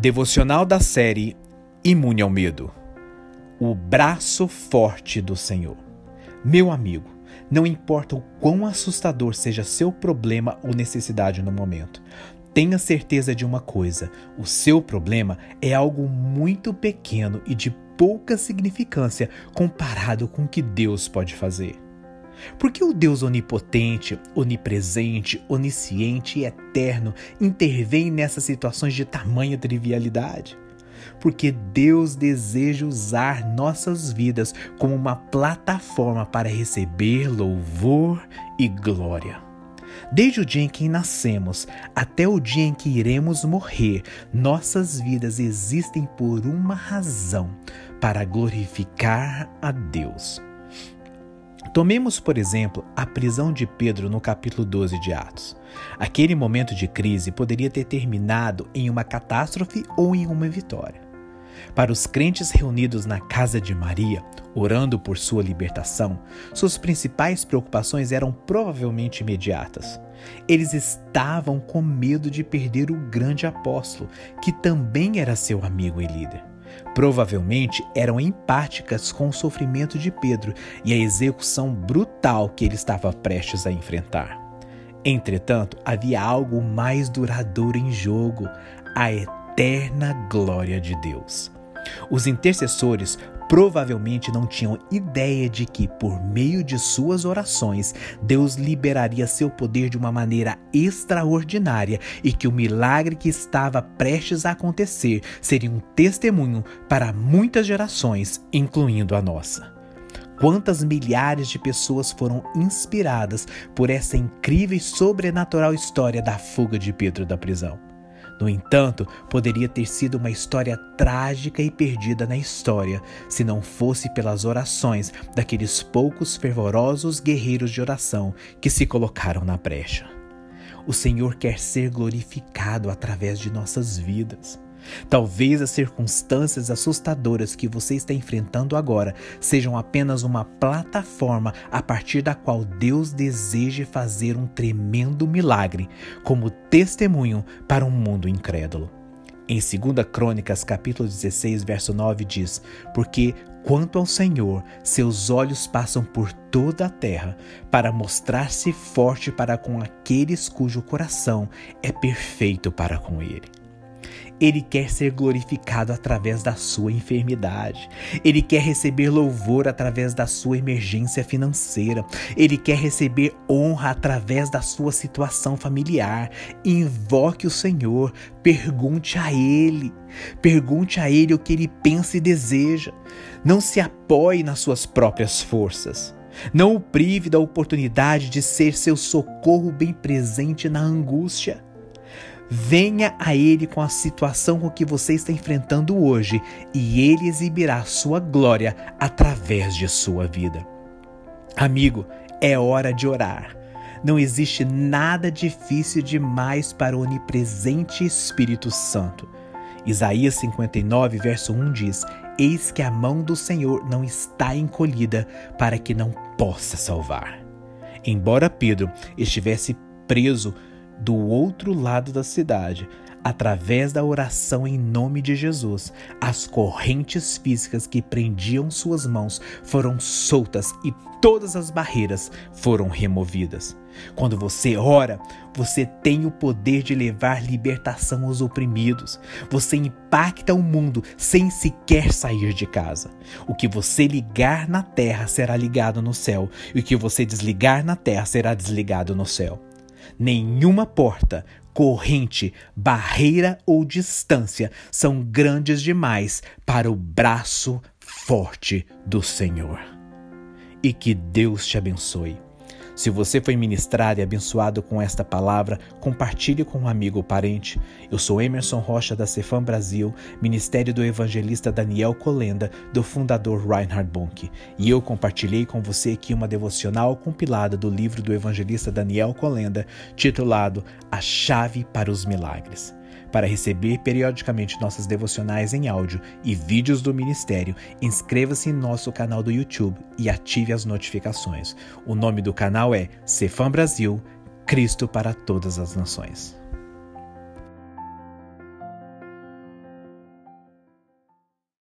Devocional da série Imune ao Medo. O braço forte do Senhor. Meu amigo, não importa o quão assustador seja seu problema ou necessidade no momento, tenha certeza de uma coisa: o seu problema é algo muito pequeno e de pouca significância comparado com o que Deus pode fazer. Porque o Deus onipotente, onipresente, onisciente e eterno intervém nessas situações de tamanha trivialidade? Porque Deus deseja usar nossas vidas como uma plataforma para receber louvor e glória. Desde o dia em que nascemos até o dia em que iremos morrer, nossas vidas existem por uma razão: para glorificar a Deus. Tomemos, por exemplo, a prisão de Pedro no capítulo 12 de Atos. Aquele momento de crise poderia ter terminado em uma catástrofe ou em uma vitória. Para os crentes reunidos na casa de Maria, orando por sua libertação, suas principais preocupações eram provavelmente imediatas. Eles estavam com medo de perder o grande apóstolo, que também era seu amigo e líder. Provavelmente eram empáticas com o sofrimento de Pedro e a execução brutal que ele estava prestes a enfrentar. Entretanto, havia algo mais duradouro em jogo: a eterna glória de Deus. Os intercessores provavelmente não tinham ideia de que, por meio de suas orações, Deus liberaria seu poder de uma maneira extraordinária e que o milagre que estava prestes a acontecer seria um testemunho para muitas gerações, incluindo a nossa. Quantas milhares de pessoas foram inspiradas por essa incrível e sobrenatural história da fuga de Pedro da prisão? No entanto, poderia ter sido uma história trágica e perdida na história se não fosse pelas orações daqueles poucos fervorosos guerreiros de oração que se colocaram na brecha. O Senhor quer ser glorificado através de nossas vidas. Talvez as circunstâncias assustadoras que você está enfrentando agora sejam apenas uma plataforma a partir da qual Deus deseja fazer um tremendo milagre, como testemunho para um mundo incrédulo. Em 2 Crônicas, capítulo 16, verso 9 diz: Porque quanto ao Senhor, seus olhos passam por toda a terra, para mostrar-se forte para com aqueles cujo coração é perfeito para com ele. Ele quer ser glorificado através da sua enfermidade. Ele quer receber louvor através da sua emergência financeira. Ele quer receber honra através da sua situação familiar. Invoque o Senhor, pergunte a Ele. Pergunte a Ele o que ele pensa e deseja. Não se apoie nas suas próprias forças. Não o prive da oportunidade de ser seu socorro bem presente na angústia. Venha a Ele com a situação com que você está enfrentando hoje e Ele exibirá sua glória através de sua vida. Amigo, é hora de orar. Não existe nada difícil demais para o onipresente Espírito Santo. Isaías 59, verso 1 diz: Eis que a mão do Senhor não está encolhida para que não possa salvar. Embora Pedro estivesse preso do outro lado da cidade, através da oração em nome de Jesus, as correntes físicas que prendiam suas mãos foram soltas e todas as barreiras foram removidas. Quando você ora, você tem o poder de levar libertação aos oprimidos. Você impacta o mundo sem sequer sair de casa. O que você ligar na terra será ligado no céu, e o que você desligar na terra será desligado no céu. Nenhuma porta, corrente, barreira ou distância são grandes demais para o braço forte do Senhor. E que Deus te abençoe. Se você foi ministrado e abençoado com esta palavra, compartilhe com um amigo ou parente. Eu sou Emerson Rocha da Cefam Brasil, Ministério do Evangelista Daniel Colenda, do fundador Reinhard Bonk. E eu compartilhei com você aqui uma devocional compilada do livro do evangelista Daniel Colenda, titulado A Chave para os Milagres. Para receber periodicamente nossas devocionais em áudio e vídeos do ministério, inscreva-se em nosso canal do YouTube e ative as notificações. O nome do canal é Cefam Brasil, Cristo para todas as nações.